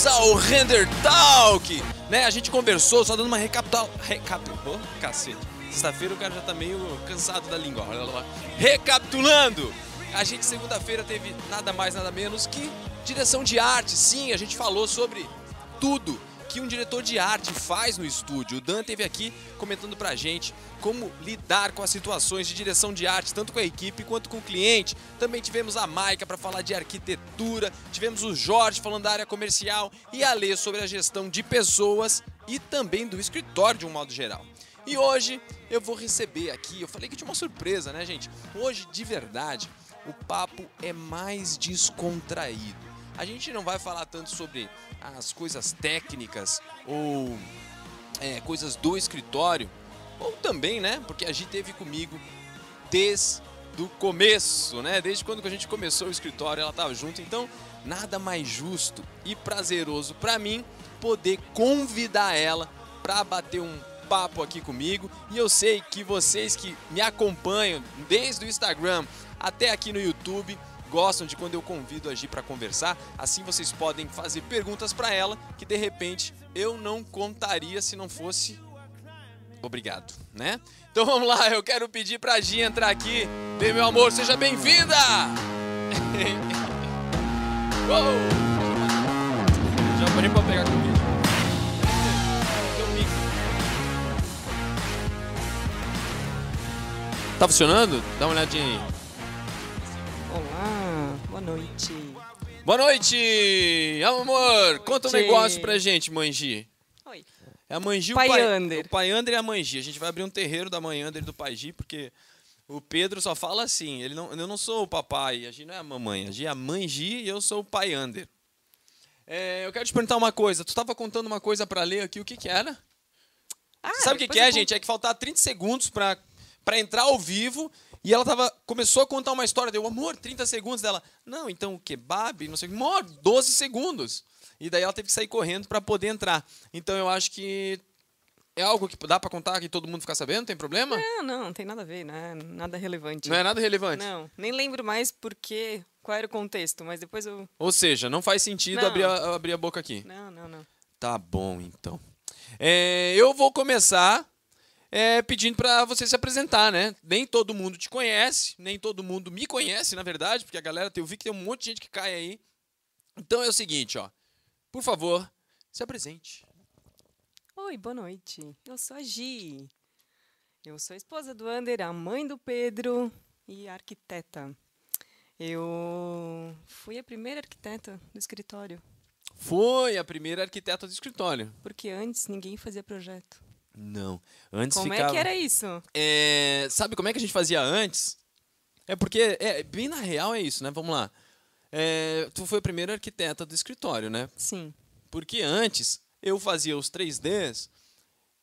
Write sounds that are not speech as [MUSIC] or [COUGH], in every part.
bem-vindos ao Render Talk! Né, a gente conversou, só dando uma recapitula... Recap... Cacete. Sexta-feira o cara já tá meio cansado da língua. Recapitulando! A gente segunda-feira teve nada mais, nada menos que direção de arte. Sim, a gente falou sobre tudo que um diretor de arte faz no estúdio. O Dan teve aqui comentando pra gente como lidar com as situações de direção de arte, tanto com a equipe quanto com o cliente. Também tivemos a Maica para falar de arquitetura, tivemos o Jorge falando da área comercial e a Lê sobre a gestão de pessoas e também do escritório de um modo geral. E hoje eu vou receber aqui, eu falei que tinha uma surpresa, né, gente? Hoje, de verdade, o papo é mais descontraído. A gente não vai falar tanto sobre as coisas técnicas ou é, coisas do escritório, ou também, né? Porque a Gi teve comigo desde o começo, né? Desde quando a gente começou o escritório, ela estava junto. Então, nada mais justo e prazeroso para mim poder convidar ela para bater um papo aqui comigo. E eu sei que vocês que me acompanham desde o Instagram até aqui no YouTube gostam de quando eu convido a Gi para conversar. Assim vocês podem fazer perguntas para ela que de repente eu não contaria se não fosse obrigado, né? Então vamos lá, eu quero pedir pra Gi entrar aqui. Bem, meu amor, seja bem-vinda! [LAUGHS] Já parei pra pegar comigo. Tá funcionando? Dá uma olhadinha aí. Boa noite. Boa noite! Amor, conta um negócio pra gente, Manji. Oi. É a Manji e o Pai pai Ander. O pai Ander e a Manji. A gente vai abrir um terreiro da mãe Ander e do pai Gi, porque o Pedro só fala assim. Ele não, eu não sou o papai, a Gi não é a mamãe. A Gi é a mãe Gi e eu sou o pai Ander. É, eu quero te perguntar uma coisa. Tu estava contando uma coisa pra ler aqui. O que que era? Ah, Sabe o que, que é, gente? É que faltar 30 segundos pra entrar ao vivo e ela tava, começou a contar uma história. Deu, amor, 30 segundos dela. Não, então o kebab, não sei o que. Amor, 12 segundos. E daí ela teve que sair correndo pra poder entrar. Então eu acho que é algo que dá pra contar que todo mundo ficar sabendo, tem problema? Não, não, não tem nada a ver, né? Nada relevante. Não é nada relevante. Não, nem lembro mais porque, qual era o contexto, mas depois eu... Ou seja, não faz sentido Não. abrir a, abrir a boca aqui. Não, não, não. Tá bom, então. É, eu vou começar é, pedindo pra você se apresentar, né? Nem todo mundo te conhece, nem todo mundo me conhece, na verdade, porque a galera, eu vi que tem um monte de gente que cai aí. Então é o seguinte, ó. Por favor, se apresente. Oi, boa noite. Eu sou a Gi. Eu sou a esposa do Ander, a mãe do Pedro e arquiteta. Eu fui a primeira arquiteta do escritório, Foi a primeira arquiteta do escritório. porque antes ninguém fazia projeto. Não. Antes Como ficava... é que era isso? É, sabe como é que a gente fazia antes? É porque, é, bem na real é isso, né? Vamos lá. É, tu foi a primeira arquiteta do escritório, né? Sim. Porque antes eu fazia os 3Ds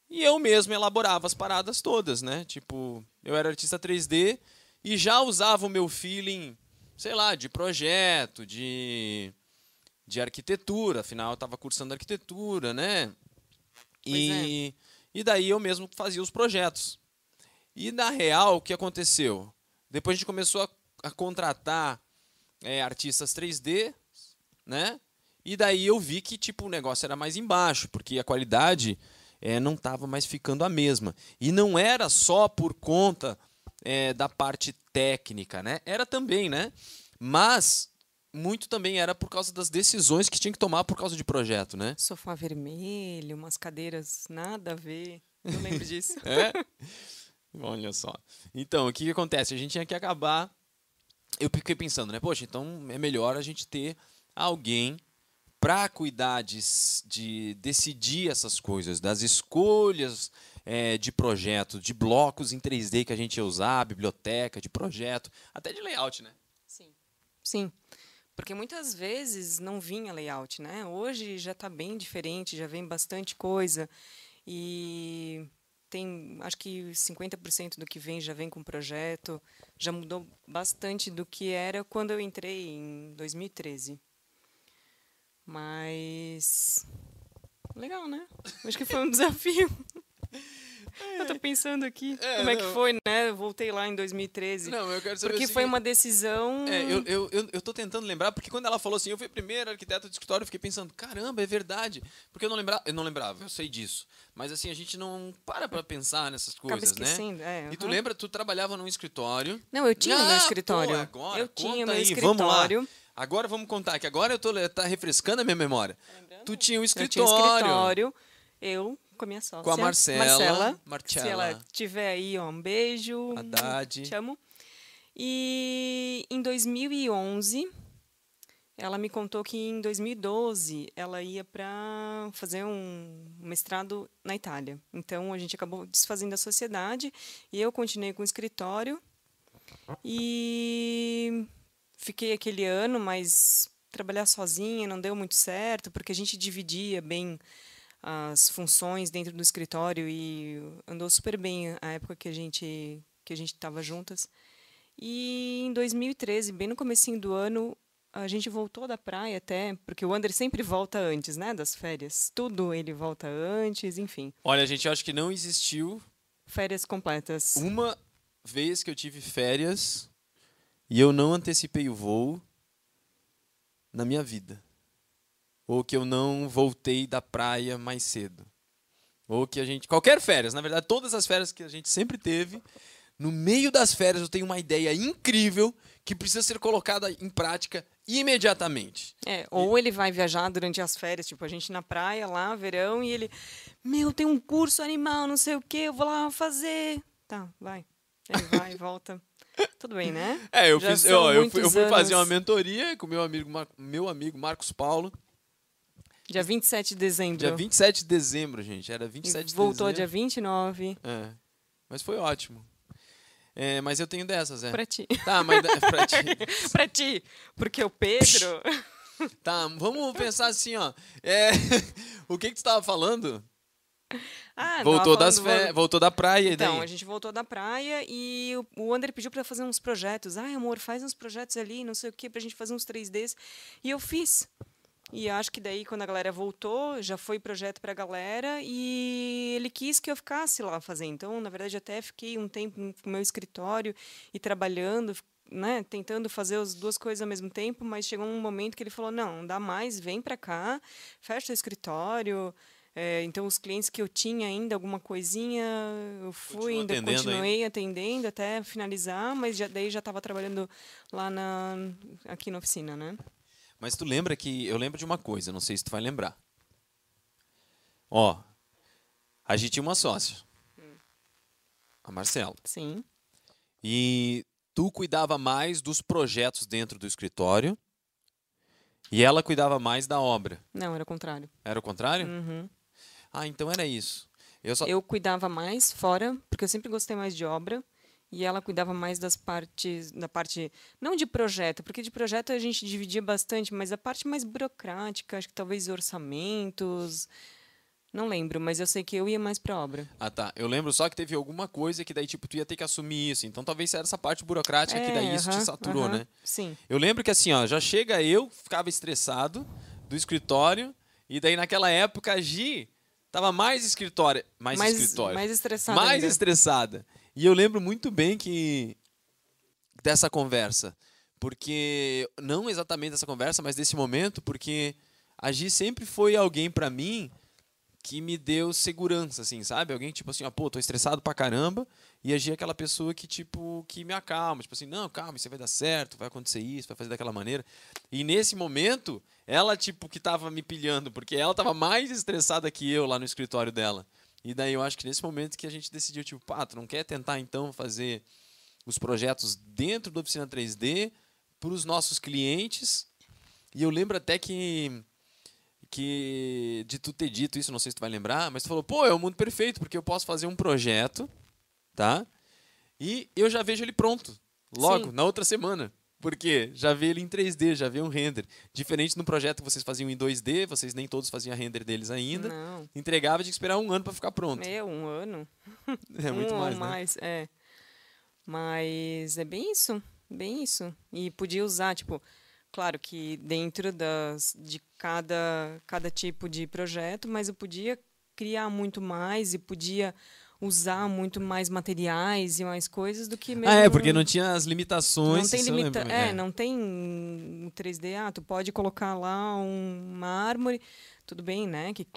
e eu mesmo elaborava as paradas todas, né? Tipo, eu era artista 3D e já usava o meu feeling, sei lá, de projeto, de, de arquitetura. Afinal, eu estava cursando arquitetura, né? E, e daí eu mesmo fazia os projetos. E na real, o que aconteceu? Depois a gente começou a, a contratar é, artistas 3D, né? E daí eu vi que tipo o negócio era mais embaixo, porque a qualidade é, não estava mais ficando a mesma. E não era só por conta é, da parte técnica, né? Era também, né? Mas muito também era por causa das decisões que tinha que tomar por causa de projeto, né? Sofá vermelho, umas cadeiras nada a ver. Eu lembro [LAUGHS] disso. É? Olha só. Então, o que, que acontece? A gente tinha que acabar. Eu fiquei pensando, né? Poxa, então é melhor a gente ter alguém para cuidar de, de decidir essas coisas, das escolhas é, de projeto, de blocos em 3D que a gente ia usar, biblioteca, de projeto, até de layout, né? Sim. Sim. Porque muitas vezes não vinha layout, né? Hoje já está bem diferente, já vem bastante coisa. E tem, acho que 50% do que vem já vem com projeto. Já mudou bastante do que era quando eu entrei em 2013. Mas. Legal, né? Acho que foi um [LAUGHS] desafio. Eu tô pensando aqui. É, como é que foi, né? Eu voltei lá em 2013. Não, eu quero saber porque foi uma decisão. É, eu, eu, eu, eu tô tentando lembrar, porque quando ela falou assim, eu fui a primeira arquiteta de escritório, eu fiquei pensando, caramba, é verdade. Porque eu não lembrava, eu não lembrava, eu sei disso. Mas assim, a gente não para pra pensar nessas coisas, né? É, E tu lembra, tu trabalhava num escritório. Não, eu tinha meu Ah, escritório. pô, agora, eu tinha meu aí, escritório. Vamos lá. Agora vamos contar, que agora eu tô tá refrescando a minha memória. Tu tinha um Eu tinha escritório. escritório. Eu com a minha sócia. Com a Marcela. Marcela. Se ela tiver aí, ó, um beijo. Haddad. Te amo. E em 2011, ela me contou que em 2012 ela ia para fazer um mestrado na Itália. Então a gente acabou desfazendo a sociedade e eu continuei com o escritório e fiquei aquele ano, mas trabalhar sozinha não deu muito certo, porque a gente dividia bem as funções dentro do escritório e andou super bem a época que a gente que a gente estava juntas. E em 2013, bem no comecinho do ano, a gente voltou da praia até, porque o Ander sempre volta antes, né, das férias. Tudo ele volta antes, enfim. Olha, gente, eu acho que não existiu Férias completas. uma vez que eu tive férias e eu não antecipei o voo na minha vida. Ou que eu não voltei da praia mais cedo. Ou que a gente. Qualquer férias, na verdade, todas as férias que a gente sempre teve. No meio das férias eu tenho uma ideia incrível que precisa ser colocada em prática imediatamente. É, ou ele vai viajar durante as férias, tipo, a gente na praia lá, verão, e ele, meu, tem um curso animal, não sei o quê, eu vou lá fazer. Tá, vai. Ele [LAUGHS] vai, volta. Tudo bem, né? É, eu Já fiz, eu, eu fui, eu fui fazer uma mentoria com meu amigo, meu amigo Marcos Paulo, Dia 27 de dezembro. dia 27 de dezembro, gente. Era 27 E de voltou dezembro. dia 29 É. Mas foi ótimo. É, mas eu tenho dessas, é. pra ti. Tá, mas da- pra ti. [LAUGHS] pra ti. Porque o Pedro. [LAUGHS] Tá, vamos pensar assim, ó. É, [LAUGHS] o que que tu tava falando? Ah, voltou, das falando do- fe... voltou da praia e daí? Então, a gente voltou da praia e o- Ander pediu para fazer uns projetos. Ai, amor, faz uns projetos ali, não sei o quê, pra gente fazer uns 3Ds. E eu fiz. E acho que daí, quando a galera voltou, já foi projeto pra galera e ele quis que eu ficasse lá fazendo. Então, na verdade, até fiquei um tempo no meu escritório e trabalhando, né, tentando fazer as duas coisas ao mesmo tempo, mas chegou um momento que ele falou: não, não dá mais, vem para cá, fecha o escritório. É, então, os clientes que eu tinha ainda, alguma coisinha, eu fui, Continua ainda atendendo continuei atendendo até finalizar, mas já, daí já estava trabalhando lá na, aqui na oficina, né? Mas tu lembra que. Eu lembro de uma coisa, não sei se tu vai lembrar. Ó, a gente tinha uma sócia. A Marcela. Sim. E tu cuidava mais dos projetos dentro do escritório. E ela cuidava mais da obra. Não, era o contrário. Era o contrário? Uhum. Ah, então era isso. Eu só. Eu cuidava mais fora, porque eu sempre gostei mais de obra. E ela cuidava mais das partes, da parte, não de projeto, porque de projeto a gente dividia bastante, mas a parte mais burocrática, acho que talvez orçamentos, não lembro, mas eu sei que eu ia mais para obra. Ah, tá. Eu lembro só que teve alguma coisa que daí, tipo, tu ia ter que assumir isso. Então talvez era essa parte burocrática que daí isso te É, aham, saturou, aham, né? Sim. Eu lembro que assim, ó, já chega eu, ficava estressado do escritório, e daí naquela época a Gi tava mais escritório, mais, Mais- escritório, mais estressada mais ainda. estressada. E eu lembro muito bem que dessa conversa, porque não exatamente dessa conversa, mas desse momento, porque a Gi sempre foi alguém pra mim que me deu segurança, assim, sabe? Alguém tipo assim, ó, pô, tô estressado pra caramba, e a Gi é aquela pessoa que, tipo, que me acalma, tipo assim, não, calma, isso vai dar certo, vai acontecer isso, vai fazer daquela maneira. E nesse momento, ela, tipo, que tava me pilhando, porque ela tava mais estressada que eu lá no escritório dela. E daí eu acho que nesse momento que a gente decidiu, tipo, pá, tu não quer tentar então fazer os projetos dentro da oficina 3D para os nossos clientes? E eu lembro até que que de tu ter dito isso, não sei se tu vai lembrar, mas tu falou, pô, é o mundo perfeito, porque eu posso fazer um projeto, tá? E eu já vejo ele pronto, logo, Sim. na outra semana. Porque já vê ele em 3D, já vê um render. Diferente no projeto que vocês faziam em 2D, vocês nem todos faziam a render deles ainda. Não. Entregava tinha que esperar um ano para ficar pronto. Meu, um ano. [LAUGHS] É muito um mais, ou né? mais, é. Mas é bem isso, bem isso. E podia usar, tipo, claro que dentro das, de cada, cada tipo de projeto, mas eu podia criar muito mais e podia usar muito mais materiais e mais coisas do que mesmo. Ah, é, porque não tinha as limitações. Não tem limita lembro. é, não tem um 3D. Ah, tu pode colocar lá um mármore. Tudo bem, né? Que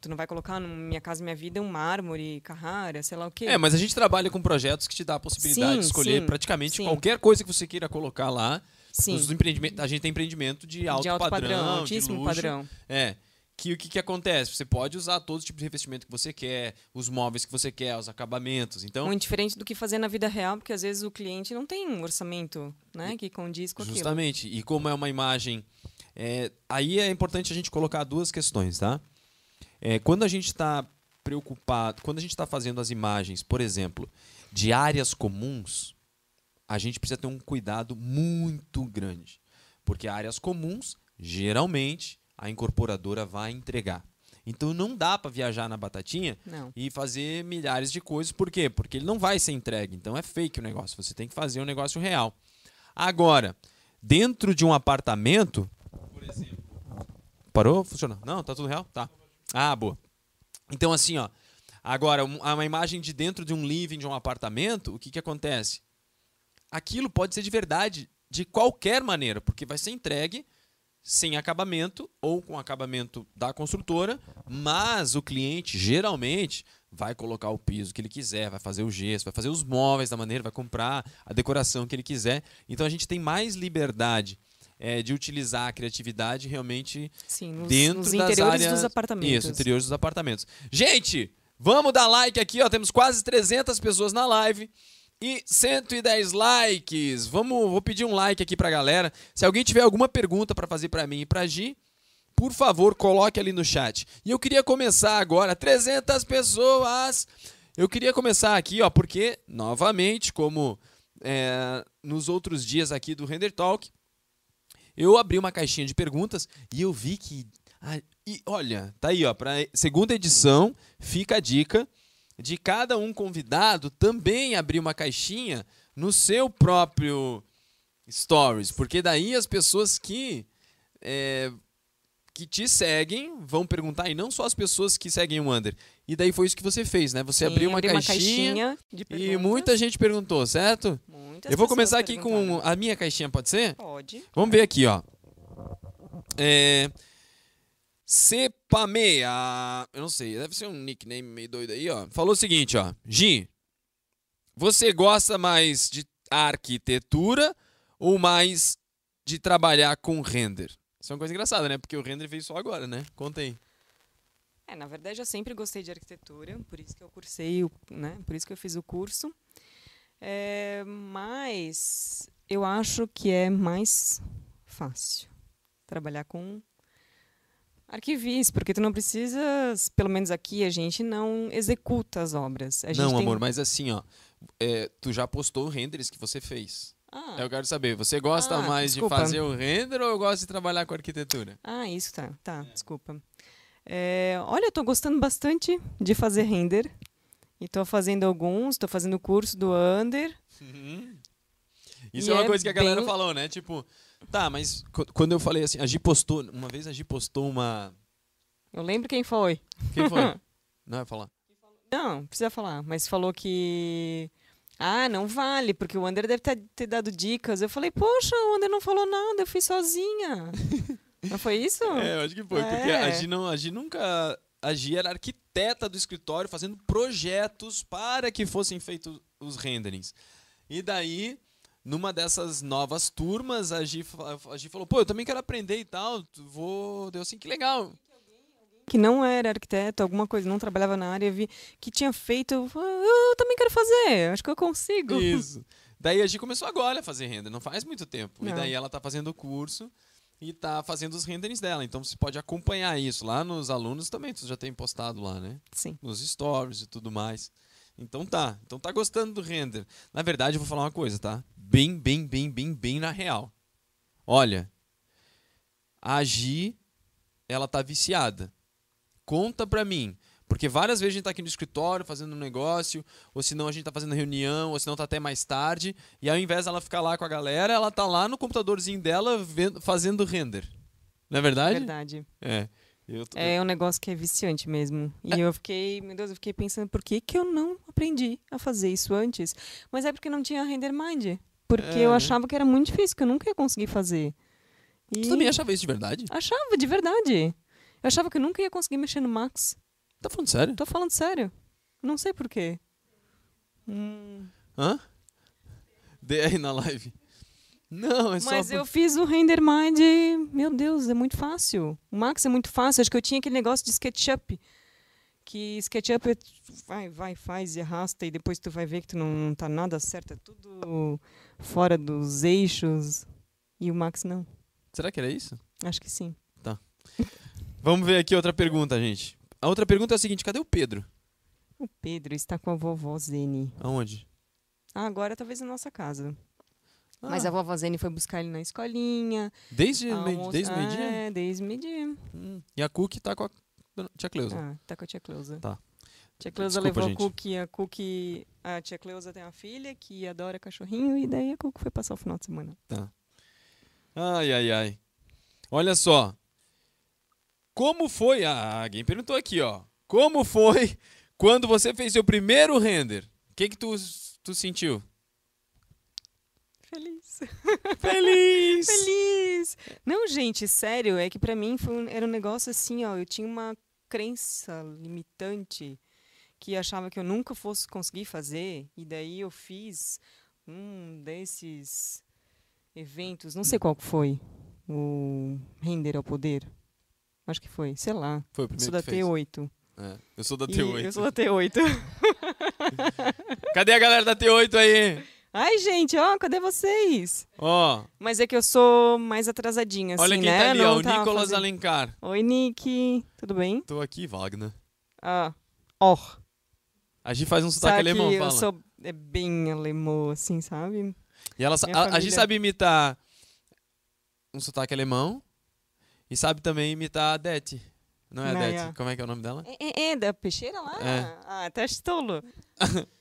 tu não vai colocar no Minha Casa Minha Vida um mármore, Carrara, sei lá o quê. É, mas a gente trabalha com projetos que te dá a possibilidade Sim, de escolher sim, praticamente sim. qualquer coisa que você queira colocar lá. Sim, Os empreendimentos, a gente tem empreendimento de alto, de alto padrão, padrão, de altíssimo luxo. padrão. É. Que o que, que acontece? Você pode usar todo tipo de revestimento que você quer, os móveis que você quer, os acabamentos. Então, Muito diferente do que fazer na vida real, porque às vezes o cliente não tem um orçamento né, que condiz com aquilo. Justamente. E como é uma imagem. é, aí é importante a gente colocar duas questões, tá? É, quando a gente está preocupado, quando a gente está fazendo as imagens, por exemplo, de áreas comuns, a gente precisa ter um cuidado muito grande. Porque áreas comuns, geralmente, a incorporadora vai entregar. Então não dá para viajar na batatinha Não. e fazer milhares de coisas. Por quê? Porque ele não vai ser entregue. Então é fake o negócio. Você tem que fazer um negócio real. Agora, dentro de um apartamento, por exemplo. Parou? Funcionou? Não, tá tudo real? Tá. Ah, boa. Então, assim, ó. Agora, um- uma imagem de dentro de um living de um apartamento, o que, que acontece? Aquilo pode ser de verdade de qualquer maneira, porque vai ser entregue sem acabamento ou com acabamento da construtora, mas o cliente geralmente vai colocar o piso que ele quiser, vai fazer o gesso, vai fazer os móveis da maneira, vai comprar a decoração que ele quiser. Então a gente tem mais liberdade eh, de utilizar a criatividade realmente Sim, nos, dentro nos das interiores áreas... dos apartamentos. Isso, interiores dos apartamentos. Gente, vamos dar like aqui, ó. Temos quase 300 pessoas na live e 110 likes. Vamos, vou pedir um like aqui pra galera. Se alguém tiver alguma pergunta pra fazer pra mim e pra Gi, por favor, coloque ali no chat. E eu queria começar agora, 300 pessoas. Eu queria começar aqui, ó, porque novamente, como é, nos outros dias aqui do Render Talk, eu abri uma caixinha de perguntas e eu vi que. ah, e olha, tá aí, ó, para segunda edição, fica a dica de cada um convidado também abrir uma caixinha no seu próprio stories, porque daí as pessoas que é, que te seguem vão perguntar e não só as pessoas que seguem o Under. E daí foi isso que você fez, né? Você Sim, abriu uma caixinha, de e perguntas. muita gente perguntou, certo? Muitas eu vou começar aqui com a minha caixinha, pode ser? Pode. Vamos ver aqui, ó. É... Cepamea. Eu não sei, deve ser um nickname meio doido aí, ó. Falou o seguinte, ó. Gi, você gosta mais de arquitetura ou mais de trabalhar com render? Isso é uma coisa engraçada, né? Porque o render veio só agora, né? Conta aí. É, na verdade, eu sempre gostei de arquitetura, por isso que eu cursei, né? Por isso que eu fiz o curso. É, mas eu acho que é mais fácil trabalhar com arquivis, porque tu não precisas, pelo menos aqui a gente não executa as obras. Não, tem- amor, mas assim, ó. é, tu já postou renders que você fez. Ah, Eu quero saber, você gosta Ah, mais desculpa. de fazer o render ou gosta de trabalhar com arquitetura? ah, isso tá, tá, desculpa. É, olha, eu tô gostando bastante de fazer render. E tô fazendo alguns, tô fazendo o curso do Under. Isso E é uma é coisa que a galera bem- falou, né? Tipo, tá, mas qu- quando eu falei assim, a Gi postou, uma vez a Gi postou uma. Eu lembro quem foi. Quem foi? [LAUGHS] Não vai falar. Não, não precisa falar, mas falou que. Ah, não vale, porque o Ander deve ter, ter dado dicas. Eu falei, poxa, o Ander não falou nada, eu fiz sozinha. [LAUGHS] não foi isso? É, eu acho que foi, porque É. a Gi, não, a Gi nunca. A Gi era arquiteta do escritório fazendo projetos para que fossem feitos os renderings. E daí, numa dessas novas turmas, a Gi, a Gi falou: pô, eu também quero aprender e tal, vou. Deu assim, que legal. Que não era arquiteto, alguma coisa, não trabalhava na área, vi que tinha feito. Eu, eu também quero fazer, acho que eu consigo. Isso. Daí a Gi começou agora a fazer render, não faz muito tempo. E Não. daí ela tá fazendo o curso e tá fazendo os renderings dela. Então você pode acompanhar isso. Lá nos alunos também, tu já tem postado lá, né? Sim. Nos stories e tudo mais. Então tá. Então tá gostando do render. Na verdade, eu vou falar uma coisa, tá? Bem, bem, bem, bem, bem na real. Olha, a Gi, ela tá viciada. Conta pra mim. Porque várias vezes a gente tá aqui no escritório fazendo um negócio, ou senão a gente tá fazendo reunião, ou senão tá até mais tarde, e ao invés dela ficar lá com a galera, ela tá lá no computadorzinho dela vendo- fazendo render. Não é verdade? Verdade. É. Eu tô- É um negócio que é viciante mesmo. E eu fiquei, meu Deus, eu fiquei pensando por que, que eu não aprendi a fazer isso antes. Mas é porque não tinha render mind. Porque É, eu né? achava que era muito difícil, que eu nunca ia conseguir fazer. E Tu também achava isso de verdade? achava, de verdade. Eu achava que eu nunca ia conseguir mexer no Max. Tá falando sério? Tô falando sério. Não sei por quê. Hum, Hã? DR na live. Não, é só. Mas por- eu fiz o render mind, meu Deus, é muito fácil. O Max é muito fácil. Acho que eu tinha aquele negócio de SketchUp. Que SketchUp é- vai, vai, faz e arrasta e depois tu vai ver que tu não, não tá nada certo. É tudo fora dos eixos. E o Max não. Será que era isso? Acho que sim. Vamos ver aqui outra pergunta, gente. A outra pergunta é a seguinte: cadê o Pedro? O Pedro está com a vovó Zene. Aonde? Ah, agora talvez na nossa casa. Ah, Mas a vovó Zene foi buscar ele na escolinha. Desde, almoço- desde o meio-dia? É, desde o meio-dia. Hum. E a Cookie tá com a tia Cleusa. Ah, tá com a tia Cleusa. Tá. Tia Cleusa Desculpa, levou gente. a Cookie, a Cookie, a tia Cleusa tem uma filha que adora cachorrinho e daí a Cookie foi passar o final de semana. Ai, ai, ai. Olha só. Como foi? Ah, alguém perguntou aqui, ó. Como foi [LAUGHS] quando você fez seu primeiro render? O que que tu, tu sentiu? Feliz. Feliz! [LAUGHS] Feliz! Não, gente, sério, é que pra mim foi um- era um negócio assim, ó, eu tinha uma crença limitante que achava que eu nunca fosse conseguir fazer e daí eu fiz um desses eventos, não sei qual que foi, o Render ao Poder. Acho que foi, sei lá. Foi o primeiro sou da que fez. T8. É, eu sou da E T8. Eu sou da T8. [LAUGHS] Cadê a galera da T8 aí? Ai, gente, ó, cadê vocês? Ó, Mas é que eu sou mais atrasadinha, olha assim, quem né? tá ali, Não ó. O Nicolas fazendo- Alencar. Oi, Nick. Tudo bem? Tô aqui, Wagner. Ah, ó. A Gi faz um sotaque Sabe alemão, que fala. eu sou é bem alemão, assim, sabe? E ela, sa- Minha a, família- sabe imitar um sotaque alemão e sabe também imitar a Dete. Não é a Não, Dete? é. Como é que é o nome dela? É, é, é da peixeira lá? É. Ah, tá estolo. [LAUGHS]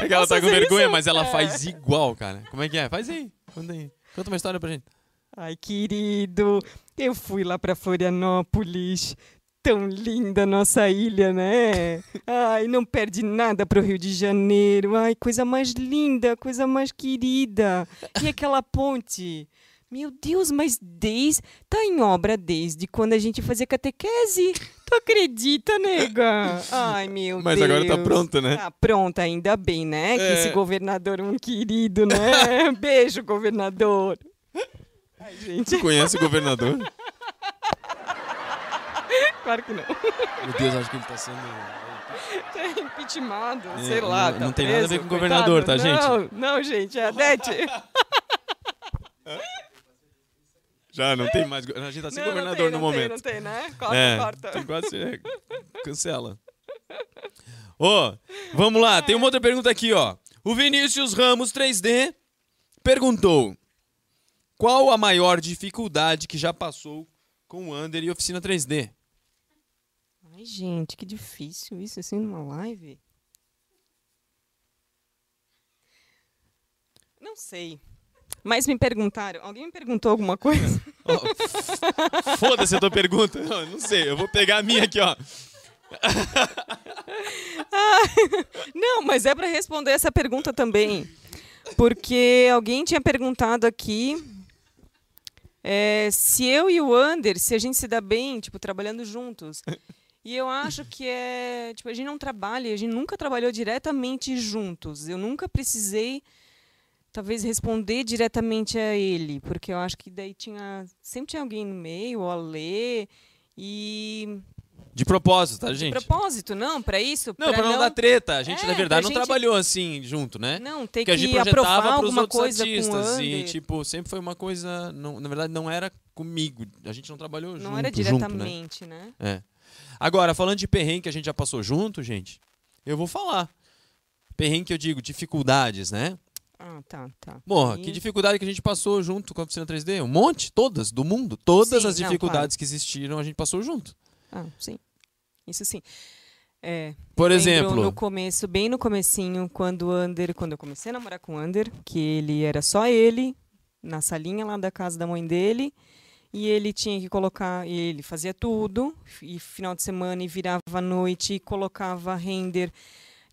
É que ela Posso tá com vergonha, isso? mas ela É. faz igual, cara. Como é que é? Faz aí. Conta aí. Conta uma história pra gente. Ai, querido, eu fui lá pra Florianópolis. Tão linda a nossa ilha, né? Ai, não perde nada pro Rio de Janeiro. Ai, coisa mais linda, coisa mais querida. E aquela ponte? Meu Deus, mas desde. Tá em obra desde quando a gente fazia catequese. Acredita, nega? [LAUGHS] Ai, meu Mas Deus. agora tá pronta, né? Tá pronta, ainda bem, né? Que É. esse governador é um querido, né? [LAUGHS] Beijo, governador. Ai, gente, Tu conhece o governador? [LAUGHS] claro que não. Meu Deus, acho que ele tá sendo. Tá impeachmentado, É, sei lá. não- tá não tem nada a ver com o governador, coitado. tá, Não, não, gente, é a Dete. Já, não tem mais. A gente tá sem Não, não governador tem, no não tem, momento. não tem, né? Corta, é, corta. Tem quase. é, cancela. Ô, vamos lá. Tem uma outra pergunta aqui, ó. O Vinícius Ramos 3D perguntou: Qual a maior dificuldade que já passou com o Under e oficina 3D? Ai, gente, que difícil isso assim numa live. Não sei. Mas me perguntaram, alguém me perguntou alguma coisa? [LAUGHS] Ó, Foda-se a tua pergunta. Não, não sei, eu vou pegar a minha aqui, ó. [LAUGHS] Não, mas é para responder essa pergunta também. Porque alguém tinha perguntado aqui é, se eu e o Ander, se a gente se dá bem, tipo, trabalhando juntos. E eu acho que é. Tipo, a gente não trabalha, a gente nunca trabalhou diretamente juntos. Eu nunca precisei, talvez, responder diretamente a ele. Porque eu acho que daí tinha. Sempre tinha alguém no meio, o Alê. E. De propósito, tá, De gente? propósito, não, para isso. Não, pra não dar treta. A gente, É, na verdade, não gente- trabalhou assim junto, né? Não, tem Porque a gente que projetava pros outros coisa com o artistas. E, tipo, sempre foi uma coisa. Não, na verdade, não era comigo. A gente não trabalhou junto. não era junto, né? diretamente, né? É. Agora, falando de perrengue que a gente já passou junto, gente, eu vou falar. Perrengue que eu digo, dificuldades, né? Ah, tá, tá. Porra, E- que dificuldade que a gente passou junto com a oficina 3D? Um monte, todas, do mundo. Todas Sim, as não, dificuldades que existiram, a gente passou junto. Ah, sim. Isso sim. É, Por exemplo, no começo, bem no comecinho, quando o Ander, quando eu comecei a namorar com o Ander, que ele era só ele, na salinha lá da casa da mãe dele, E ele tinha que colocar, ele fazia tudo, e final de semana e virava à noite e colocava render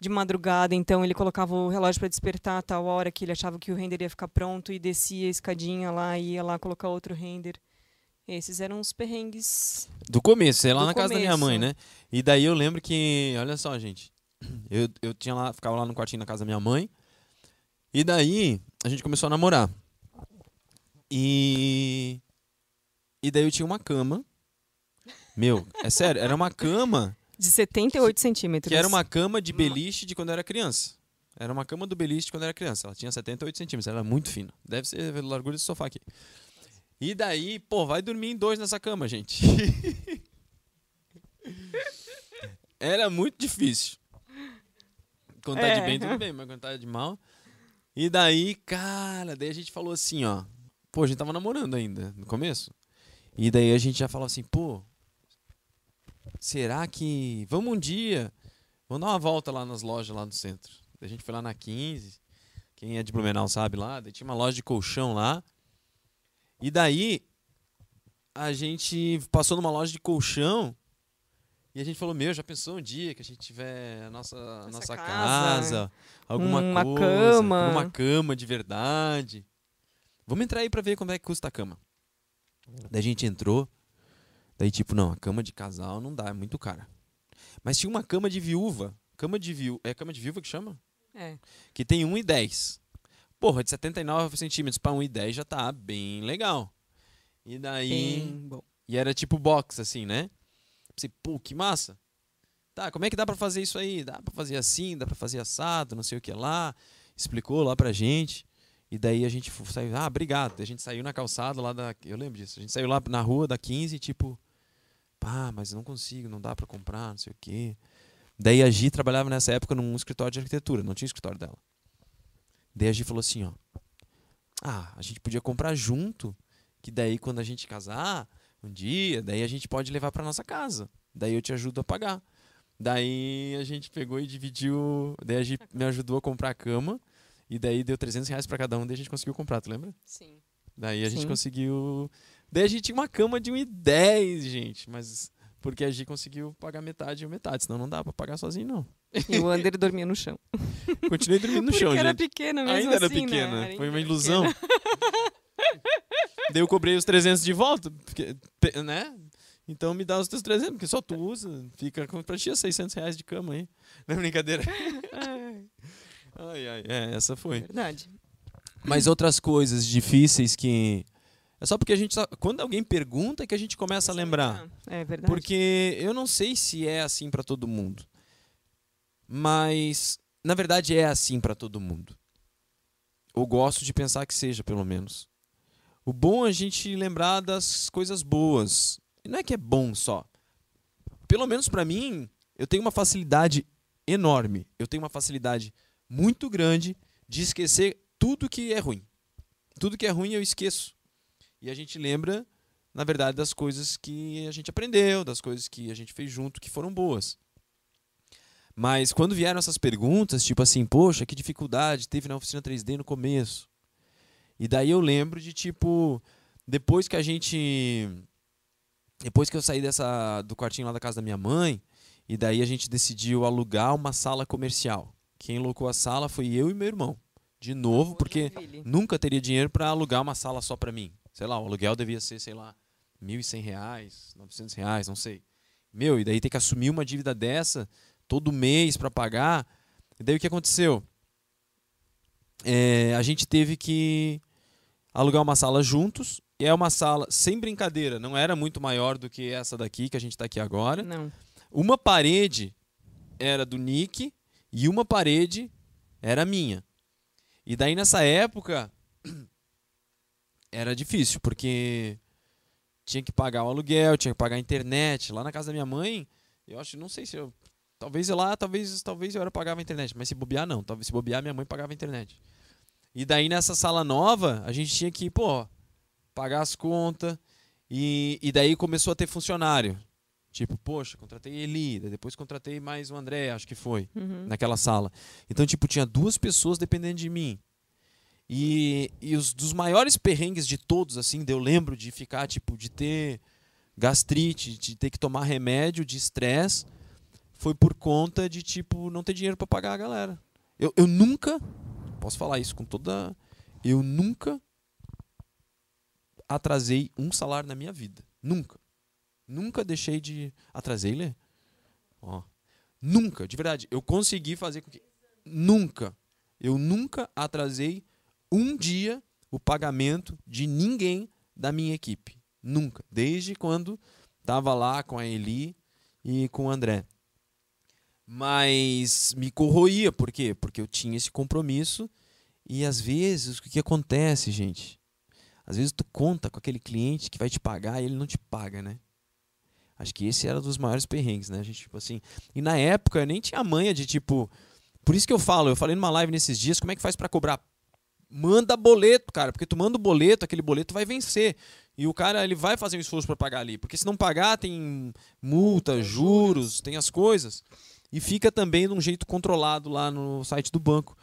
de madrugada, então ele colocava o relógio para despertar a tal hora que ele achava que o render ia ficar pronto e descia a escadinha lá e ia lá colocar outro render. Esses eram os perrengues. Do começo, sei lá Do na casa da minha começo. mãe, né? E daí eu lembro que, olha só, gente, [CLEARS THROAT] eu, eu tinha lá, ficava lá no quartinho na casa da minha mãe. E daí a gente começou a namorar. E e daí eu tinha uma cama. Meu, é sério, era uma cama De 78 centímetros. que era uma cama de beliche de quando era criança. Era uma cama do beliche de quando era criança. Ela tinha 78 centímetros, ela era muito fina. Deve ser a largura desse sofá aqui. E daí, pô, vai dormir em dois nessa cama, gente. [LAUGHS] era muito difícil. Quando tá de É. bem, tudo bem, mas quando tá de mal. E daí, cara, daí a gente falou assim, ó. Pô, a gente tava namorando ainda, no começo. E daí a gente já falou assim, pô, será que. Vamos um dia. Vamos dar uma volta lá nas lojas lá do centro. A gente foi lá na 15. Quem é de Blumenau sabe lá. Daí tinha uma loja de colchão lá. E daí a gente passou numa loja de colchão. E a gente falou, meu, já pensou um dia que a gente tiver a nossa, a Nossa nossa casa, casa, alguma uma coisa, cama." uma cama de verdade. Vamos entrar aí pra ver como é que custa a cama. Daí a gente entrou. Daí, tipo, não, a cama de casal não dá, é muito cara. Mas tinha uma cama de viúva. Cama de viúva. É cama de viúva que chama? É. Que tem 1,10. Porra, de 79 centímetros pra 1,10 já tá bem legal. E daí. Bem bom. E era tipo box, assim, né? Pensei, pô, que massa. Tá, como é que dá pra fazer isso aí? Dá pra fazer assim, dá pra fazer assado, não sei o que lá. Explicou lá pra gente. E daí a gente saiu, ah, obrigado. A gente saiu na calçada lá da. Eu lembro disso. A gente saiu lá na rua da 15, tipo, pá, mas não consigo, não dá pra comprar, não sei o quê. Daí a Gi trabalhava nessa época num escritório de arquitetura, não tinha escritório dela. Daí a Gi falou assim, ó. Ah, a gente podia comprar junto, que daí quando a gente casar, um dia, daí a gente pode levar pra nossa casa. Daí eu te ajudo a pagar. Daí a gente pegou e dividiu. Daí a gente me ajudou a comprar a cama. E daí deu 300 reais pra cada um. Daí a gente conseguiu comprar, tu lembra? Sim. Daí a gente Sim. conseguiu. Daí a gente tinha uma cama de 1,10, gente. Mas. Porque a gente conseguiu pagar metade e metade. Senão não dá pra pagar sozinho, não. E o Ander dormia no chão. [LAUGHS] Continuei dormindo no Porque chão, era gente. pequena mesmo Ainda era assim, né? pequena. Era Foi uma ilusão. [LAUGHS] Daí eu cobrei os 300 de volta, porque, né? Então me dá os teus 300, porque só tu usa. Fica pra ti é 600 reais de cama aí. [LAUGHS] Não é brincadeira? ai, ai, é, essa foi. Verdade. Mas outras coisas difíceis que. É só porque a gente. Quando alguém pergunta é que a gente começa a lembrar. É verdade. Porque eu não sei se é assim pra todo mundo. Mas na verdade é assim pra todo mundo. Eu gosto de pensar que seja, pelo menos. O bom é a gente lembrar das coisas boas. E não é que é bom só. Pelo menos pra mim, eu tenho uma facilidade enorme. Eu tenho uma facilidade muito grande de esquecer tudo que é ruim. Tudo que é ruim eu esqueço. E a gente lembra na verdade, das coisas que a gente aprendeu, das coisas que a gente fez junto que foram boas. Mas quando vieram essas perguntas, tipo assim, poxa, que dificuldade teve na oficina 3D no começo. E daí eu lembro de tipo, depois que a gente depois que eu saí dessa do quartinho lá da casa da minha mãe, e daí a gente decidiu alugar uma sala comercial. Quem locou a sala foi eu e meu irmão. De novo, porque nunca teria dinheiro para alugar uma sala só para mim. Sei lá, o aluguel devia ser, sei lá, 1.100 reais, 900 reais, não sei. Meu, e daí ter que assumir uma dívida dessa todo mês para pagar. E daí o que aconteceu? É, a gente teve que alugar uma sala juntos. E é uma sala, sem brincadeira, não era muito maior do que essa daqui que a gente está aqui agora. Não. Uma parede era do Nick e uma parede era minha. E daí nessa época [CLEARS THROAT] era difícil, porque tinha que pagar o aluguel, tinha que pagar a internet. Lá na casa da minha mãe, eu acho, não sei se eu. Talvez lá, talvez, talvez eu era pagava a internet, mas se bobear, não. Talvez se bobear, minha mãe pagava a internet. E daí nessa sala nova, a gente tinha que, pô, pagar as contas. E, e daí começou a ter funcionário. Tipo, poxa, contratei Eli, depois contratei mais o André, acho que foi, Uhum. naquela sala. Então, tipo, tinha duas pessoas dependendo de mim. E, e os dos maiores perrengues de todos, assim, eu lembro de ficar, tipo, de ter gastrite, de ter que tomar remédio de estresse, foi por conta de, tipo, não ter dinheiro para pagar a galera. Eu, eu nunca, posso falar isso com toda. Eu nunca atrasei um salário na minha vida. Nunca. Nunca deixei de. Atrasei, Lê? Ó. Nunca, de verdade. Eu consegui fazer com que. Nunca. Eu nunca atrasei um dia o pagamento de ninguém da minha equipe. Nunca. Desde quando estava lá com a Eli e com o André. Mas me corroía, por quê? Porque eu tinha esse compromisso e às vezes o que, acontece, gente? Às vezes tu conta com aquele cliente que vai te pagar e ele não te paga, né? Acho que esse era um dos maiores perrengues, né? A gente, tipo assim. E na época eu nem tinha manha de tipo. Por isso que eu falo, eu falei numa live nesses dias, como é que faz para cobrar? Manda boleto, cara, porque tu manda o boleto, aquele boleto vai vencer. E o cara ele vai fazer um esforço para pagar ali, porque se não pagar tem multa, juros, tem as coisas. E fica também de um jeito controlado lá no site do banco.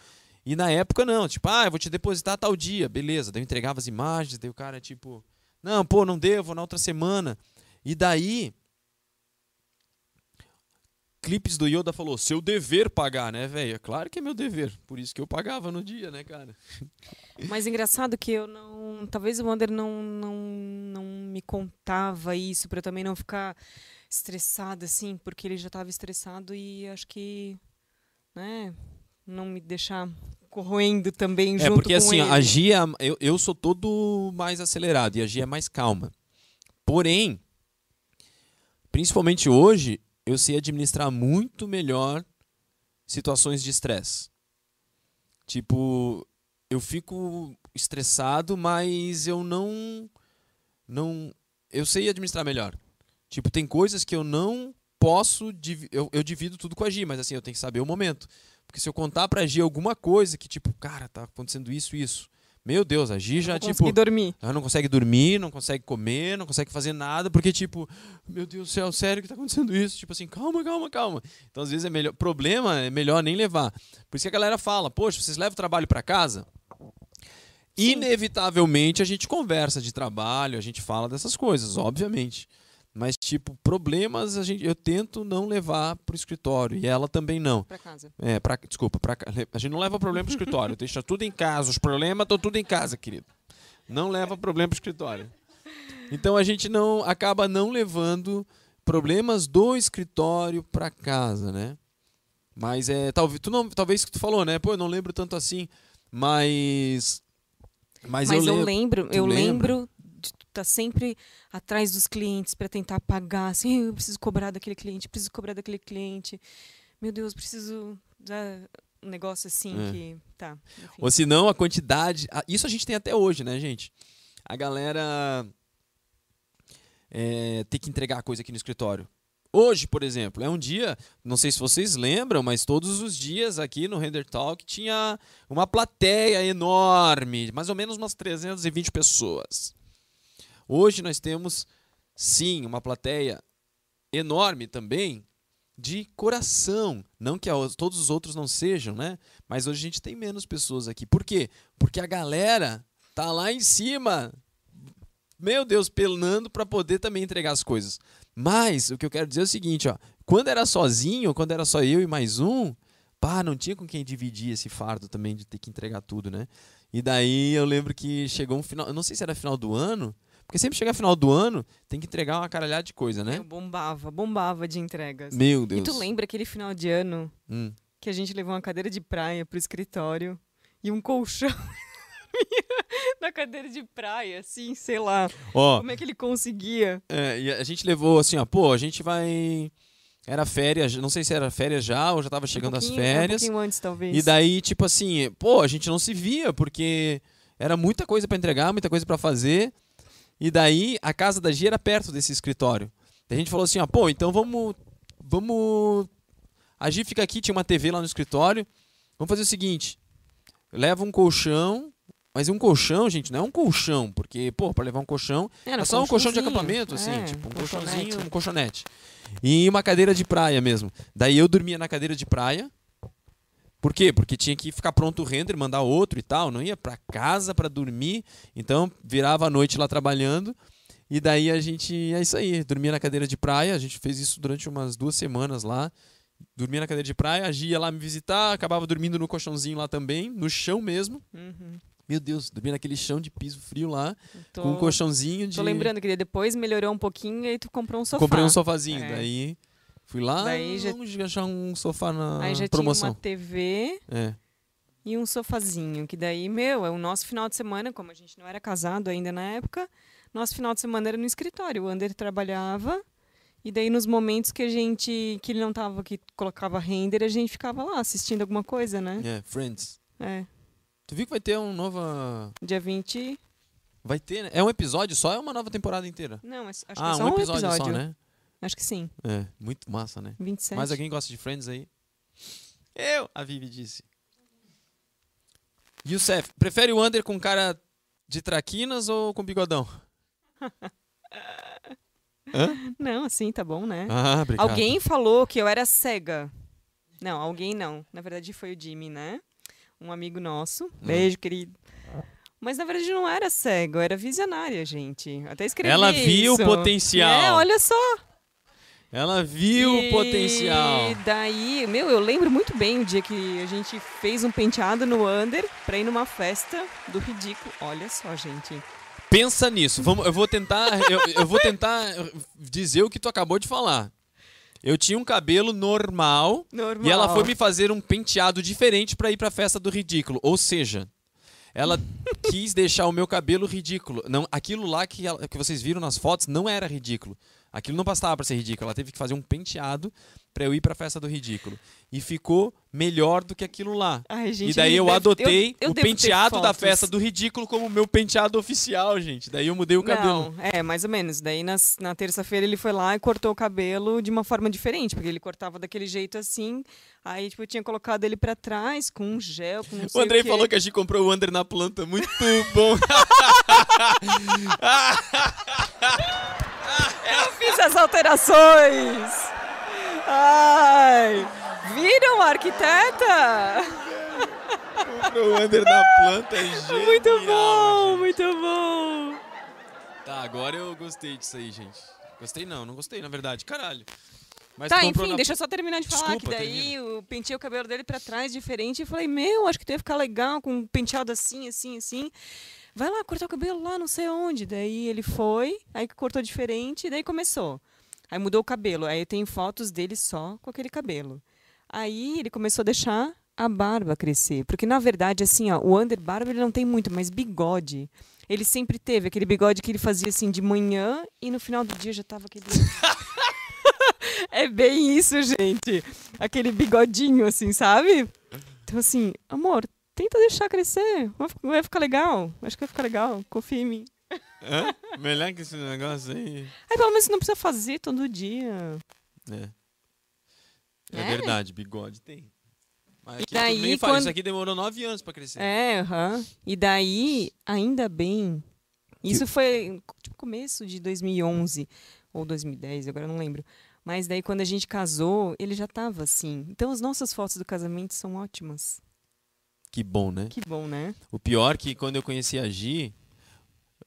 E na época não, tipo, ah, eu vou te depositar tal dia, beleza. Daí eu entregava as imagens, daí o cara, tipo, não, pô, não deu, vou na outra semana. E daí, clipes do Yoda falou, seu dever pagar, né, velho? É claro que é meu dever, por isso que eu pagava no dia, né, cara? [LAUGHS] Mas engraçado que eu não, talvez o Wander não, não, não me contava isso, para também não ficar estressada, assim, porque ele já estava estressado e acho que, né, não me deixar corroendo também é, junto porque com assim, ele. a Gia, eu, eu sou todo mais acelerado e a Gia é mais calma. Porém, principalmente hoje, eu sei administrar muito melhor situações de estresse. Tipo, eu fico estressado, mas eu não não eu sei administrar melhor. Tipo, tem coisas que eu não posso eu, eu divido tudo com a Gi, mas assim, eu tenho que saber o momento. Porque se eu contar pra Gi alguma coisa que, tipo, cara, tá acontecendo isso, isso. Meu Deus, a Gi já, não tipo. dormir. Ela não consegue dormir, não consegue comer, não consegue fazer nada, porque, tipo, meu Deus do céu, sério que tá acontecendo isso? Tipo assim, calma, calma, calma. Então, às vezes, é melhor. Problema é melhor nem levar. Por isso que a galera fala, poxa, vocês levam o trabalho para casa? Sim. Inevitavelmente a gente conversa de trabalho, a gente fala dessas coisas, obviamente. Mas, tipo, problemas a gente, eu tento não levar pro escritório. E ela também não. Pra casa. É, pra, desculpa, pra, a gente não leva problema pro escritório. [LAUGHS] Deixa tudo em casa. Os problemas estão tudo em casa, querido. Não leva problema pro escritório. Então a gente não acaba não levando problemas do escritório para casa, né? Mas é, talvez tu não, talvez que tu falou, né? Pô, eu não lembro tanto assim, mas mas, mas eu, eu lembro, eu lembro, lembro de tu tá sempre atrás dos clientes para tentar pagar, assim, eu preciso cobrar daquele cliente, preciso cobrar daquele cliente. Meu Deus, preciso dar um negócio assim é. que tá. Enfim. Ou se não, a quantidade, isso a gente tem até hoje, né, gente? A galera é, tem que entregar coisa aqui no escritório. Hoje, por exemplo, é um dia, não sei se vocês lembram, mas todos os dias aqui no Render Talk tinha uma plateia enorme, mais ou menos umas 320 pessoas. Hoje nós temos, sim, uma plateia enorme também de coração. Não que todos os outros não sejam, né? Mas hoje a gente tem menos pessoas aqui. Por quê? Porque a galera tá lá em cima, meu Deus, pelando para poder também entregar as coisas. Mas o que eu quero dizer é o seguinte, ó, quando era sozinho, quando era só eu e mais um, pá, não tinha com quem dividir esse fardo também de ter que entregar tudo, né? E daí eu lembro que chegou um final, eu não sei se era final do ano, porque sempre chega final do ano, tem que entregar uma caralhada de coisa, né? Eu bombava, bombava de entregas. Meu Deus. E tu lembra aquele final de ano hum. que a gente levou uma cadeira de praia pro escritório e um colchão [LAUGHS] na cadeira de praia, assim, sei lá. Ó, como é que ele conseguia? É, e a gente levou assim, ó, pô, a gente vai. Era férias, não sei se era férias já ou já tava chegando um as férias. Um pouquinho antes, talvez. E daí, tipo assim, pô, a gente não se via, porque era muita coisa para entregar, muita coisa para fazer. E daí a casa da Gia era perto desse escritório. Daí a gente falou assim, ó, pô, então vamos. Vamos. A Gia fica aqui, tinha uma TV lá no escritório. Vamos fazer o seguinte: leva um colchão. Mas um colchão, gente, não é um colchão, porque, pô, para levar um colchão, é só um colchão de acampamento, assim, é, tipo um colchãozinho, um colchonete. E uma cadeira de praia mesmo. Daí eu dormia na cadeira de praia, Por quê? Porque tinha que ficar pronto o render, mandar outro e tal. Não ia pra casa pra dormir. Então virava a noite lá trabalhando. E daí a gente. É isso aí. Dormia na cadeira de praia. A gente fez isso durante umas duas semanas lá. Dormia na cadeira de praia. A Gia ia lá me visitar. Acabava dormindo no colchãozinho lá também. No chão mesmo. Uhum. Meu Deus, dormia naquele chão de piso frio lá. Tô, Com um colchãozinho de. tô lembrando que depois melhorou um pouquinho e aí tu comprou um sofá. Comprei um sofazinho. É. Daí fui lá. Daí já- Vamos achar um sofá na Aí já promoção. tinha uma TV É. e um sofazinho, que daí, meu, é o nosso final de semana, como a gente não era casado ainda na época, nosso final de semana era no escritório. O Ander trabalhava e daí nos momentos que a gente, que ele não tava, que colocava render, a gente ficava lá assistindo alguma coisa, né? É, Friends. É. Tu viu que vai ter um nova. Dia 20. Vai ter, né? É um episódio só é uma nova temporada inteira? Não, acho ah, que é só um um episódio, episódio. só, né? Acho que sim. É, muito massa, né? 27. Mais alguém gosta de Friends aí? Eu, a Vivi disse. Youssef, prefere o Under com cara de traquinas ou com bigodão? [LAUGHS] Hã? Não, assim tá bom, né? Ah, obrigado. Alguém falou que eu era cega. Não, alguém não. Na verdade foi o Jimmy, né? Um amigo nosso. Beijo, querido. Mas na verdade não era cego, era visionária, gente. Até escrevi Ela viu o isso. potencial. É, olha só. Ela viu E o potencial. daí, meu, eu lembro muito bem o dia que a gente fez um penteado no Under pra ir numa festa do ridículo. Olha só, gente. Pensa nisso. Vamos, eu vou tentar, eu, eu vou tentar dizer o que tu acabou de falar. Eu tinha um cabelo normal, Normal. e ela foi me fazer um penteado diferente pra ir pra festa do ridículo. Ou seja, ela quis deixar o meu cabelo ridículo. Não, aquilo lá que, ela- que vocês viram nas fotos não era ridículo. Aquilo não bastava pra ser ridículo. Ela teve que fazer um penteado pra eu ir pra festa do ridículo. E ficou melhor do que aquilo lá. Ai, gente, e daí eu deve- adotei eu- eu o penteado da festa do ridículo como meu penteado oficial, gente. Daí eu mudei o cabelo. Não, é, mais ou menos. Daí nas- na terça-feira ele foi lá e cortou o cabelo de uma forma diferente, porque ele cortava daquele jeito assim. Aí, tipo, eu tinha colocado ele pra trás com um gel, com O Andrei quê. falou que a gente comprou o Under na planta. Muito bom. [LAUGHS] [LAUGHS] Eu fiz as alterações! Ai! Viram, arquiteta? comprou o Under na planta. é Genial, Muito bom, gente. muito bom! Tá, agora eu gostei disso aí, gente. Gostei não, não gostei, na verdade. Caralho. Mas Tá, enfim, na- deixa eu só terminar de falar Desculpa, que daí eu pentei o cabelo dele pra trás diferente e falei, meu, acho que tu ia ficar legal com um penteado assim, assim, assim. Vai lá cortar o cabelo lá, não sei onde. Daí ele foi, aí cortou diferente, e daí começou. Aí mudou o cabelo. Aí tenho fotos dele só com aquele cabelo. Aí ele começou a deixar a barba crescer. Porque, na verdade, assim, ó, o under barba ele não tem muito, mas bigode. Ele sempre teve aquele bigode que ele fazia assim de manhã e no final do dia já tava aquele. [LAUGHS] É bem isso, gente. Aquele bigodinho, assim, sabe? Então, assim, amor, tenta deixar crescer. Vai, fi- vai ficar legal. Acho que vai ficar legal. Confia em mim. Hã? Melhor que esse negócio aí. Aí, pelo menos, não precisa fazer todo dia. É. É, É? verdade, bigode tem. Mas E daí, quando- isso aqui demorou nove anos pra crescer. É, aham. E daí, ainda bem. Isso foi tipo começo de 2011 ou 2010, agora eu não lembro. Mas daí quando a gente casou, ele já tava assim. Então as nossas fotos do casamento são ótimas. Que bom, né? Que bom, né? O pior que quando eu conheci a Gi,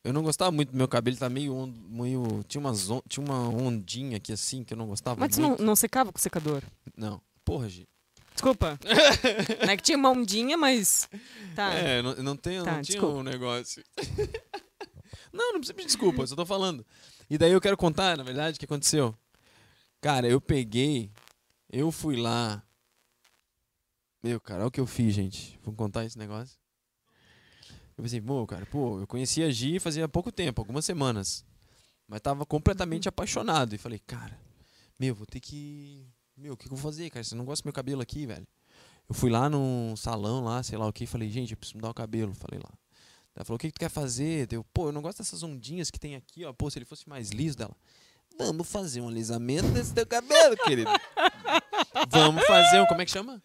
eu não gostava muito do meu cabelo, tá meio, meio tinha, umas on- tinha uma ondinha aqui assim que eu não gostava Mas tu não, muito. não secava com o secador? Não. Porra, Gi. Desculpa. [LAUGHS] não é que tinha uma ondinha, mas. Tá. É, não, não, tem, Tá, não tinha desculpa. um negócio. [LAUGHS] não, não precisa pedir desculpa, eu só tô falando. E daí eu quero contar, na verdade, o que aconteceu. Cara, eu peguei, eu fui lá. Meu, cara, olha o que eu fiz, gente. Vamos contar esse negócio? Eu pensei, pô, cara, pô, eu conhecia a Gi fazia pouco tempo, algumas semanas. Mas tava completamente apaixonado. E falei, cara, meu, vou ter que. Meu, o que, que eu vou fazer, cara? Você não gosta do meu cabelo aqui, velho? Eu fui lá num salão lá, sei lá o que, falei, gente, eu preciso mudar o cabelo. Falei lá. Ela falou, o que, que tu quer fazer? Deu, pô, eu não gosto dessas ondinhas que tem aqui, ó. Pô, se ele fosse mais liso dela. Vamos fazer um alisamento desse teu cabelo, querido. [LAUGHS] Vamos fazer um. Como é que chama?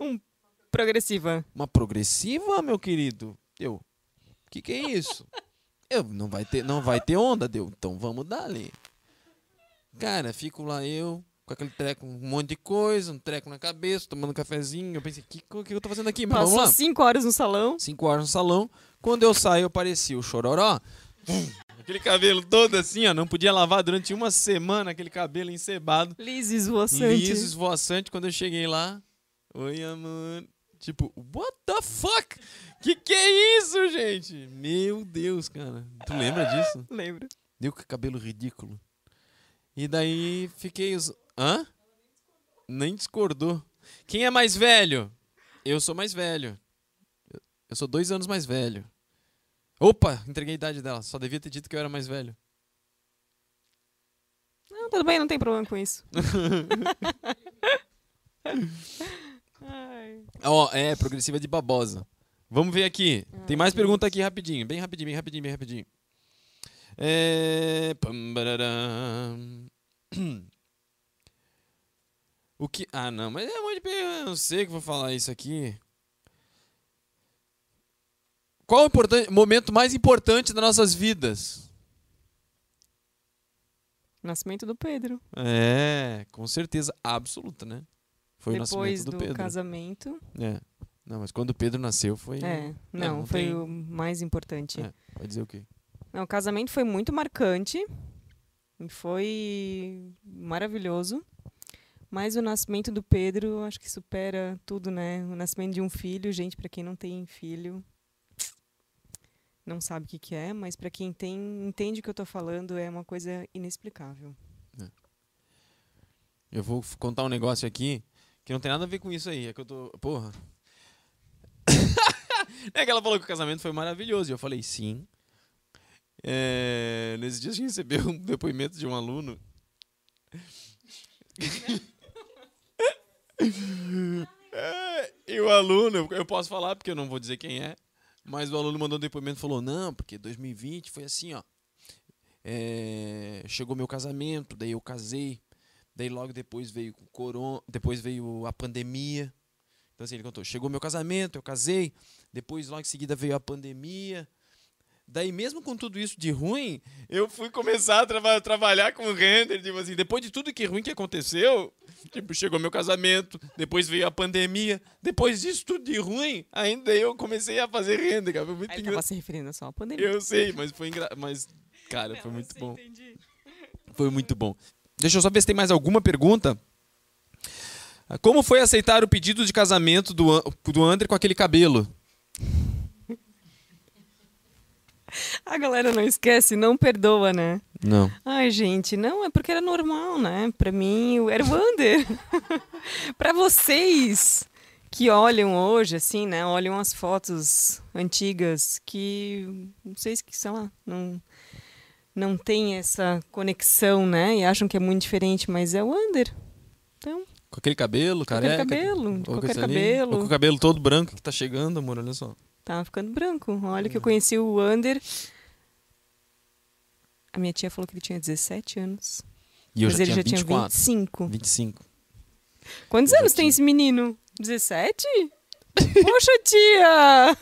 Um progressiva. Uma progressiva, meu querido. Eu. O que, que é isso? [LAUGHS] Eu, não vai ter, não vai ter onda, deu. Então vamos dar ali. Cara, fico lá eu, com aquele treco, um monte de coisa, um treco na cabeça, tomando um cafezinho. Eu pensei, o que, que eu tô fazendo aqui? Mas Passou vamos lá. cinco horas no salão. Cinco horas no salão. Quando eu saio, aparecia o chororó. Aquele cabelo todo assim, ó. Não podia lavar durante uma semana, aquele cabelo encebado. Liso esvoaçante. Liso, esvoaçante. Quando eu cheguei lá, oi, amor. Tipo, what the fuck? Que que é isso, gente? Meu Deus, cara. Tu lembra disso? Lembro. Deu com cabelo ridículo. E daí fiquei. Os... Hã? Nem discordou. Quem é mais velho? Eu sou mais velho. Eu sou dois anos mais velho. Opa, entreguei a idade dela. Só devia ter dito que eu era mais velho. Não, tudo bem, não tem problema com isso. [LAUGHS] Ai. Ó, é, progressiva de babosa. Vamos ver aqui. Tem mais pergunta aqui rapidinho. Bem rapidinho, bem rapidinho, bem rapidinho. É... [CLEARS THROAT] O que... Ah, não, mas é muito... Eu não sei que vou falar isso aqui. Qual o momento mais importante das nossas vidas? Nascimento do Pedro. É, com certeza absoluta, né? Foi Depois o nascimento do, do, Pedro. casamento. É. Não, mas quando o Pedro nasceu foi... É, não, não foi tem- o mais importante. É, Vai dizer o quê? Não, o casamento foi muito marcante. E foi maravilhoso. Mas o nascimento do Pedro, acho que supera tudo, né? O nascimento de um filho, gente, para quem não tem filho, não sabe o que, que é, mas para quem tem, entende o que eu tô falando, é uma coisa inexplicável. Eu vou contar um negócio aqui que não tem nada a ver com isso aí. É que eu tô. Porra. [LAUGHS] é que ela falou que o casamento foi maravilhoso. E eu falei, sim. É, Nesse dia a gente recebeu um depoimento de um aluno. [LAUGHS] É, e o aluno, eu posso falar porque eu não vou dizer quem é, mas o aluno mandou um depoimento e falou: Não, porque 2020 foi assim, ó. É, chegou meu casamento, daí eu casei, daí logo depois veio o corona, depois veio a pandemia. Então assim, ele contou, chegou meu casamento, eu casei, depois logo em seguida veio a pandemia. Daí mesmo com tudo isso de ruim, eu fui começar a traba- trabalhar com render, tipo assim, depois de tudo que ruim que aconteceu, tipo, chegou meu casamento, depois veio a pandemia, depois disso tudo de ruim, ainda eu comecei a fazer render, cara, foi muito tava se referindo só à pandemia. Eu sei, mas foi engra... mas cara, foi muito bom. Foi muito bom. Deixa eu só ver se tem mais alguma pergunta. Como foi aceitar o pedido de casamento do, do André com aquele cabelo? A galera não esquece, não perdoa, né? Não. Ai, gente, não, é porque era normal, né? Pra mim, era o Wander. [LAUGHS] pra vocês que olham hoje, assim, né? Olham as fotos antigas que, não sei se, sei lá, não, não tem essa conexão, né? E acham que é muito diferente, mas é o Wander. Então, Com aquele cabelo, qualquer careca? cabelo, ou qualquer coisa ali, cabelo. Ou com o cabelo todo branco que tá chegando, amor, olha só. Tava ficando branco. Olha que eu conheci o Wander. A minha tia falou que ele tinha 17 anos. E eu mas já ele tinha já tinha 24. 25. 25. Quantos Eu anos tem tinha. esse menino? 17? Poxa, tia!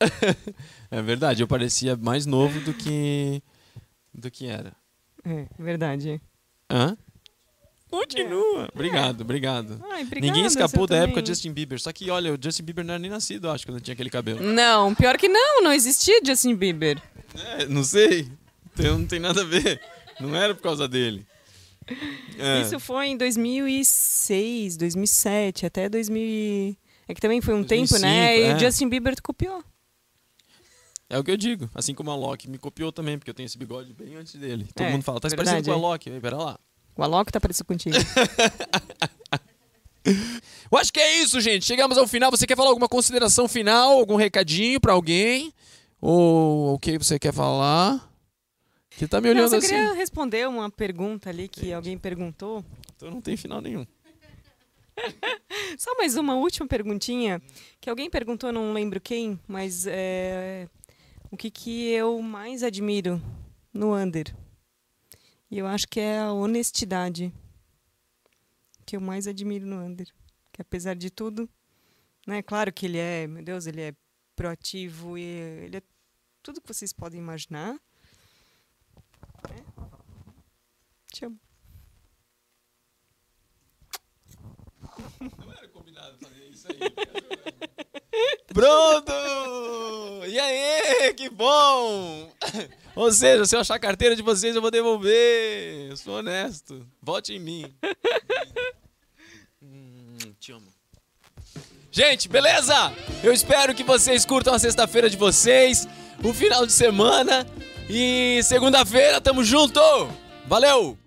[LAUGHS] É verdade, eu parecia mais novo do que do que era. É, verdade. Hã? Continua. Obrigado, obrigado. Ai, obrigada, Ninguém escapou da época também. de Justin Bieber. Só que, olha, o Justin Bieber não era nem nascido, eu acho, quando tinha aquele cabelo. Não, pior que não, não existia Justin Bieber. É, não sei. Então, não tem nada a ver. Não era por causa dele. É. Isso foi em 2006, 2007, até 2000. e- É que também foi um 2005, tempo, né? E é. o Justin Bieber copiou. É o que eu digo. Assim como a Loki me copiou também, porque eu tenho esse bigode bem antes dele. Todo É, mundo fala, tá se verdade, parecendo com a é. Loki. Aí, Pera lá. O Alok tá parecido contigo. [LAUGHS] Eu acho que é isso, gente. Chegamos ao final. Você quer falar alguma consideração final? Algum recadinho pra alguém? Ou o que você quer falar? Que tá me Não, olhando só assim. queria responder uma pergunta ali que alguém perguntou. Então não tem final nenhum. [LAUGHS] Só mais uma última perguntinha. Que alguém perguntou, não lembro quem, mas é, o que, que eu mais admiro no Under? E eu acho que é a honestidade que eu mais admiro no Under. Que apesar de tudo, né? Claro que ele é, meu Deus, ele é proativo e ele é tudo que vocês podem imaginar. Né? Te amo. Não era combinado fazer isso aí. Pronto! E aí, que bom! Ou seja, se eu achar a carteira de vocês, eu vou devolver. Eu sou honesto. Vote em mim. Hum, te amo. Gente, beleza? Eu espero que vocês curtam a sexta-feira de vocês, o final de semana e segunda-feira tamo junto. Valeu!